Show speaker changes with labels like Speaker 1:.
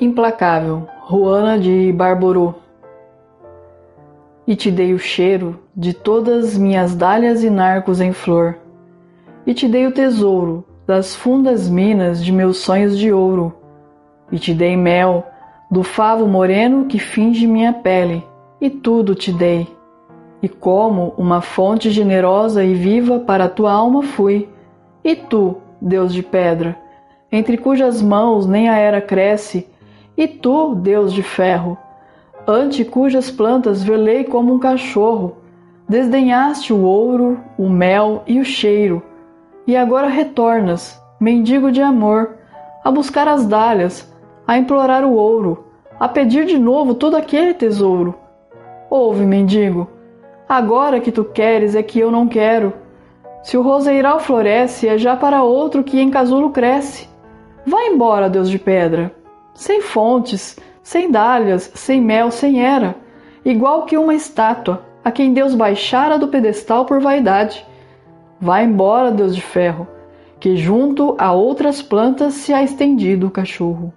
Speaker 1: Implacável, Ruana de Barborô. E te dei o cheiro de todas minhas dálias e narcos em flor, e te dei o tesouro das fundas minas de meus sonhos de ouro, e te dei mel do favo moreno que finge minha pele, e tudo te dei. E como uma fonte generosa e viva para tua alma fui, e tu, Deus de pedra, entre cujas mãos nem a era cresce, e tu, Deus de ferro, ante cujas plantas velei como um cachorro, desdenhaste o ouro, o mel e o cheiro, e agora retornas, mendigo de amor, a buscar as dálias, a implorar o ouro, a pedir de novo todo aquele tesouro. Ouve, mendigo, agora que tu queres é que eu não quero. Se o roseiral floresce, é já para outro que em casulo cresce. Vá embora, Deus de pedra sem fontes, sem dálias, sem mel, sem era, igual que uma estátua, a quem Deus baixara do pedestal por vaidade. Vá embora, Deus de ferro, que junto a outras plantas se há estendido o cachorro.